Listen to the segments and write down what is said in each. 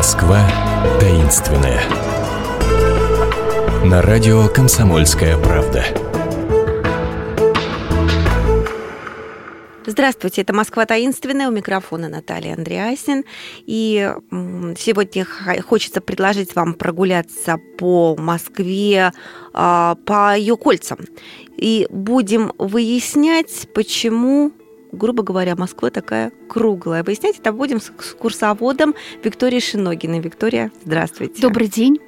Москва таинственная. На радио «Комсомольская правда». Здравствуйте, это «Москва таинственная», у микрофона Наталья Андреасин. И сегодня хочется предложить вам прогуляться по Москве, а, по ее кольцам. И будем выяснять, почему грубо говоря, Москва такая круглая. Выяснять это будем с курсоводом Викторией Шиногиной. Виктория, здравствуйте. Добрый день.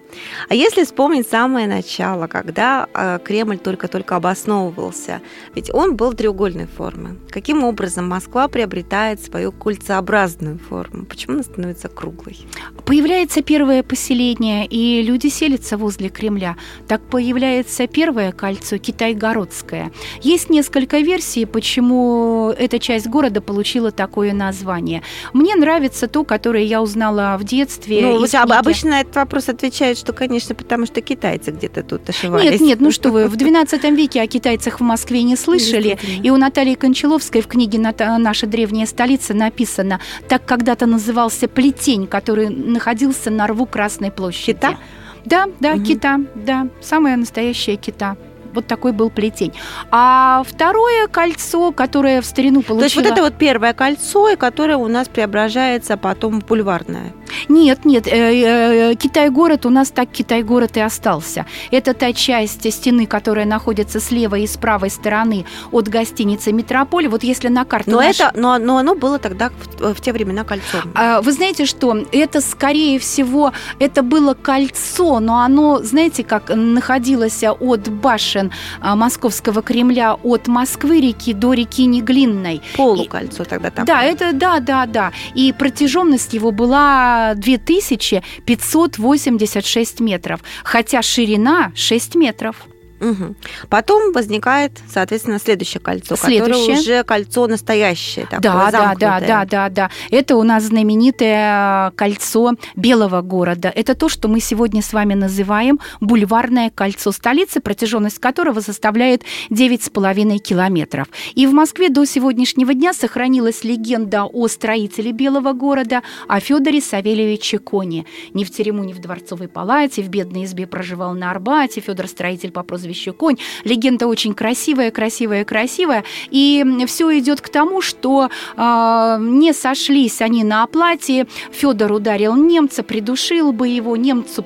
А если вспомнить самое начало, когда э, Кремль только-только обосновывался, ведь он был треугольной формы. Каким образом Москва приобретает свою кольцеобразную форму? Почему она становится круглой? Появляется первое поселение, и люди селятся возле Кремля. Так появляется первое кольцо Китайгородское. Есть несколько версий, почему эта часть города получила такое название. Мне нравится то, которое я узнала в детстве. Ну, обычно на этот вопрос отвечают, что, конечно, потому что китайцы где-то тут ошивались. Нет, нет, ну что вы, в 12 веке о китайцах в Москве не слышали. И у Натальи Кончаловской в книге «Наша древняя столица» написано, так когда-то назывался плетень, который находился на рву Красной площади. Кита? Да, да, угу. кита, да, самая настоящая кита вот такой был плетень. А второе кольцо, которое в старину получило... То есть вот это вот первое кольцо, которое у нас преображается потом в бульварное? Нет, нет, э, э, Китай-город у нас так Китай-город и остался. Это та часть стены, которая находится слева и с правой стороны от гостиницы «Метрополь». Вот если на карте... Но, наш... это, но, но оно было тогда в, в те времена кольцом. А, вы знаете что? Это, скорее всего, это было кольцо, но оно, знаете, как находилось от башен а, Московского Кремля от Москвы-реки до реки Неглинной. Полукольцо тогда там. Да, это, да, да, да. И протяженность его была 2586 метров, хотя ширина 6 метров. Угу. Потом возникает, соответственно, следующее кольцо, следующее. которое уже кольцо настоящее. Такое, да, да, да, да, да, да. Это у нас знаменитое кольцо Белого города. Это то, что мы сегодня с вами называем бульварное кольцо столицы, протяженность которого составляет 9,5 километров. И в Москве до сегодняшнего дня сохранилась легенда о строителе Белого города, о Федоре Савельевиче Коне. Ни в терему, ни в Дворцовой палате, в бедной избе проживал на Арбате. Федор строитель по прозвищу прозвище Конь. Легенда очень красивая, красивая, красивая. И все идет к тому, что э, не сошлись они на оплате. Федор ударил немца, придушил бы его. Немцу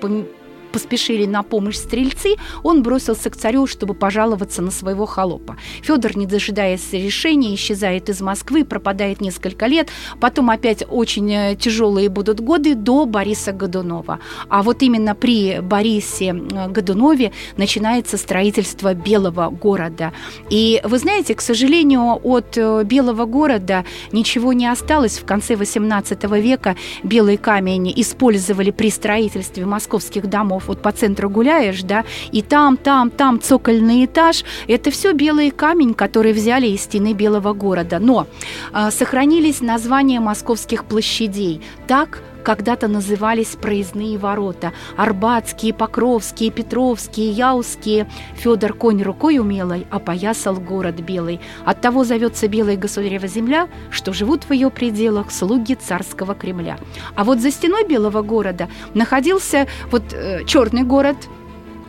поспешили на помощь стрельцы, он бросился к царю, чтобы пожаловаться на своего холопа. Федор, не дожидаясь решения, исчезает из Москвы, пропадает несколько лет, потом опять очень э, тяжелые будут годы до Бориса Годунова. А вот именно при Борисе Годунове начинается строительство Белого города. И вы знаете, к сожалению, от э, Белого города ничего не осталось. В конце XVIII века белый камень использовали при строительстве московских домов вот по центру гуляешь, да, и там, там, там цокольный этаж, это все белый камень, который взяли из стены Белого города. Но э, сохранились названия московских площадей. Так когда-то назывались проездные ворота. Арбатские, Покровские, Петровские, Яузские. Федор конь рукой умелой опоясал город белый. Оттого зовется Белая Государева земля, что живут в ее пределах слуги царского Кремля. А вот за стеной Белого города находился вот э, черный город –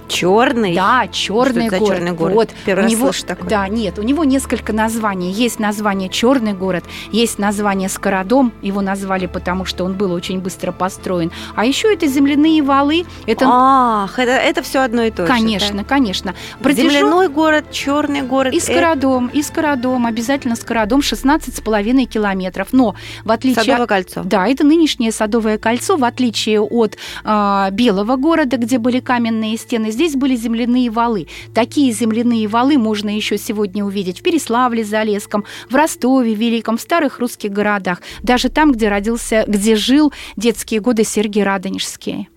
Черный? Да, черный город. черный город? Вот. Первый у него, такое. Да, нет, у него несколько названий. Есть название Черный город, есть название Скородом, его назвали, потому что он был очень быстро построен. А еще это земляные валы. Это... Ах, это, это все одно и то же. Конечно, да? конечно. Протяжен... Земляной город, черный город. И Скородом, и Скородом, обязательно Скородом, 16,5 километров. Но в отличие... Садовое кольцо. Да, это нынешнее Садовое кольцо, в отличие от э, Белого города, где были каменные стены, здесь были земляные валы. Такие земляные валы можно еще сегодня увидеть в Переславле, Залесском, в Ростове, Великом, в старых русских городах, даже там, где родился, где жил детские годы Сергей Радонежский.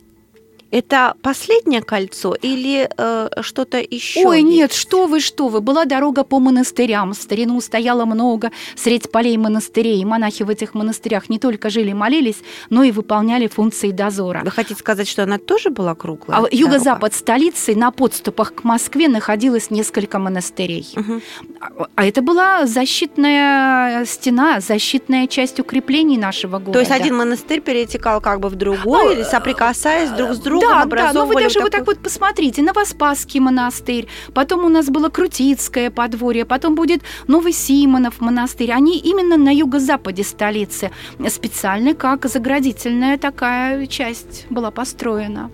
Это последнее кольцо или э, что-то еще? Ой, нет, что вы, что вы. Была дорога по монастырям. В старину стояло много средь полей монастырей. Монахи в этих монастырях не только жили, молились, но и выполняли функции дозора. Вы хотите сказать, что она тоже была круглая? А юго-запад столицы на подступах к Москве находилось несколько монастырей. Угу. А это была защитная стена, защитная часть укреплений нашего города. То есть один монастырь перетекал как бы в другой, или соприкасаясь друг с другом? Другом да, Да, но вы даже вот, вот так вот посмотрите, Новоспасский монастырь, потом у нас было Крутицкое подворье, потом будет Новый Симонов монастырь. Они именно на юго-западе столицы. Специально как заградительная такая часть была построена.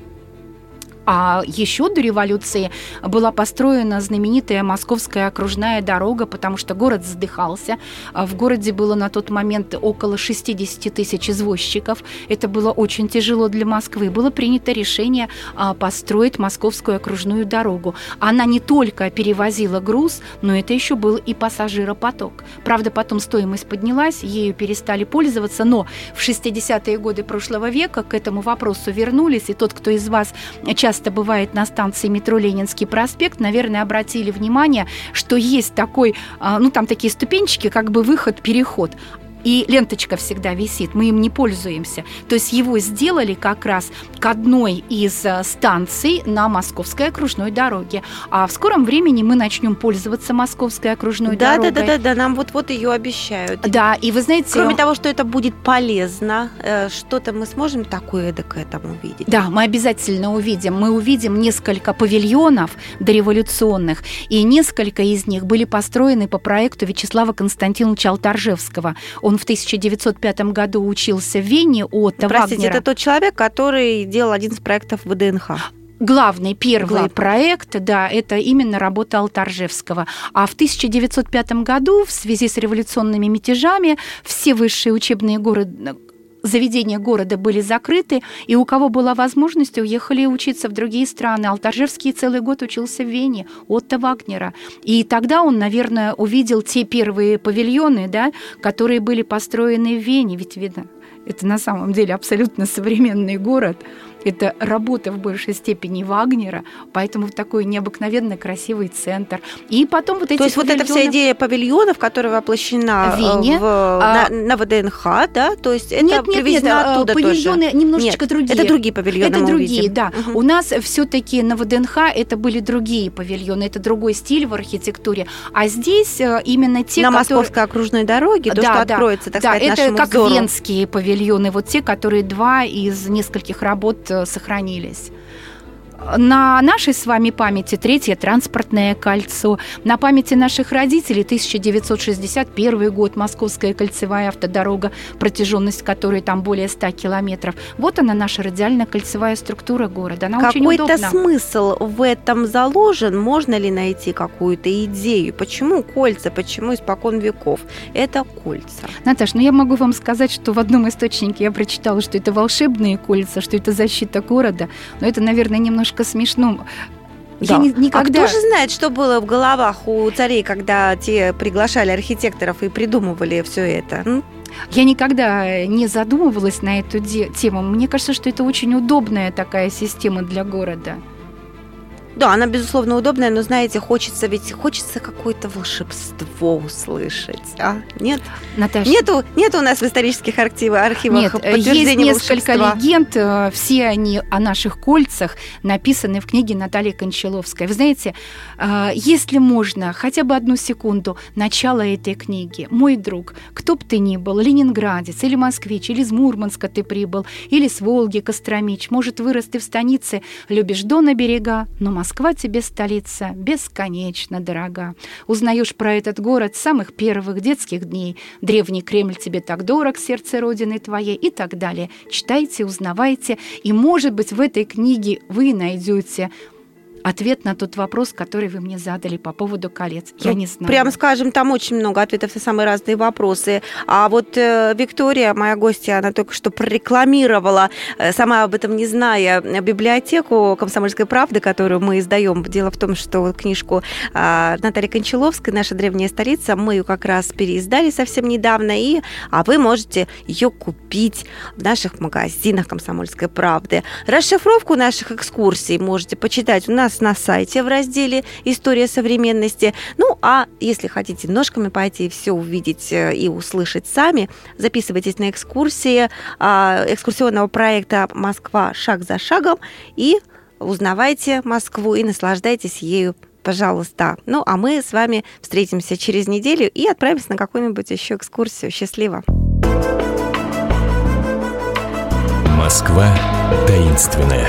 А еще до революции была построена знаменитая Московская окружная дорога, потому что город задыхался. А в городе было на тот момент около 60 тысяч извозчиков. Это было очень тяжело для Москвы. Было принято решение а, построить Московскую окружную дорогу. Она не только перевозила груз, но это еще был и пассажиропоток. Правда, потом стоимость поднялась, ею перестали пользоваться, но в 60-е годы прошлого века к этому вопросу вернулись, и тот, кто из вас часто часто бывает на станции метро Ленинский проспект, наверное, обратили внимание, что есть такой, а, ну там такие ступенчики, как бы выход-переход и ленточка всегда висит, мы им не пользуемся. То есть его сделали как раз к одной из э, станций на Московской окружной дороге. А в скором времени мы начнем пользоваться Московской окружной да, дорогой. Да, да, да, да, нам вот-вот ее обещают. Да, и вы знаете... Кроме того, что это будет полезно, э, что-то мы сможем такое к этому увидеть? Да, мы обязательно увидим. Мы увидим несколько павильонов дореволюционных, и несколько из них были построены по проекту Вячеслава Константиновича Алтаржевского. Он в 1905 году учился в Вене от Простите, Вагнера. это тот человек, который делал один из проектов ВДНХ. Главный первый Главный. проект, да, это именно работа Алтаржевского. А в 1905 году в связи с революционными мятежами все высшие учебные города, заведения города были закрыты, и у кого была возможность, уехали учиться в другие страны. Алтаржевский целый год учился в Вене, Отто Вагнера. И тогда он, наверное, увидел те первые павильоны, да, которые были построены в Вене, ведь видно, это на самом деле абсолютно современный город – это работа в большей степени Вагнера, поэтому такой необыкновенно красивый центр. И потом вот эти То есть павильоны... вот эта вся идея павильонов, которая воплощена в, Вене, в, а... на, на ВДНХ, да? То есть это нет, нет, нет, а, оттуда павильоны тоже? немножечко нет, другие. Это другие павильоны Это другие, увидим. да. Угу. У нас все-таки на ВДНХ это были другие павильоны, это другой стиль в архитектуре. А здесь э, именно те, На которые... Московской окружной дороге, то, да, что да, откроется, так да, сказать, это как взору. венские павильоны, вот те, которые два из нескольких работ э, сохранились. На нашей с вами памяти третье транспортное кольцо. На памяти наших родителей 1961 год Московская кольцевая автодорога, протяженность которой там более 100 километров. Вот она наша радиально-кольцевая структура города. Она очень Какой-то удобна. смысл в этом заложен? Можно ли найти какую-то идею? Почему кольца? Почему испокон веков? Это кольца. Наташ, ну я могу вам сказать, что в одном источнике я прочитала, что это волшебные кольца, что это защита города. Но это, наверное, немножко немножко смешно. Да. Я никогда... А кто же знает, что было в головах у царей, когда те приглашали архитекторов и придумывали все это? Я никогда не задумывалась на эту тему. Мне кажется, что это очень удобная такая система для города. Да, она, безусловно, удобная, но, знаете, хочется ведь хочется какое-то волшебство услышать, а? Нет? Наташа. Нету, нету у нас в исторических архивах, архивах Нет, есть несколько волшебства. легенд, э, все они о наших кольцах написаны в книге Натальи Кончаловской. Вы знаете, э, если можно, хотя бы одну секунду, начало этой книги. Мой друг, кто бы ты ни был, ленинградец или москвич, или из Мурманска ты прибыл, или с Волги, Костромич, может, вырос ты в станице, любишь Дона берега, но Москва Москва тебе столица бесконечно дорога. Узнаешь про этот город с самых первых детских дней. Древний Кремль тебе так дорог, сердце Родины твоей и так далее. Читайте, узнавайте, и, может быть, в этой книге вы найдете ответ на тот вопрос, который вы мне задали по поводу колец. Я Ну, не знаю. Прям скажем, там очень много ответов на самые разные вопросы. А вот э, Виктория, моя гостья, она только что прорекламировала, э, сама об этом не зная, э, библиотеку «Комсомольской правды», которую мы издаем. Дело в том, что книжку э, Натальи Кончаловской «Наша древняя столица» мы ее как раз переиздали совсем недавно, и, а вы можете ее купить в наших магазинах «Комсомольской правды». Расшифровку наших экскурсий можете почитать у нас на сайте в разделе «История современности». Ну, а если хотите ножками пойти и все увидеть э, и услышать сами, записывайтесь на экскурсии а, экскурсионного проекта «Москва шаг за шагом» и узнавайте Москву и наслаждайтесь ею пожалуйста. Ну, а мы с вами встретимся через неделю и отправимся на какую-нибудь еще экскурсию. Счастливо! Москва таинственная.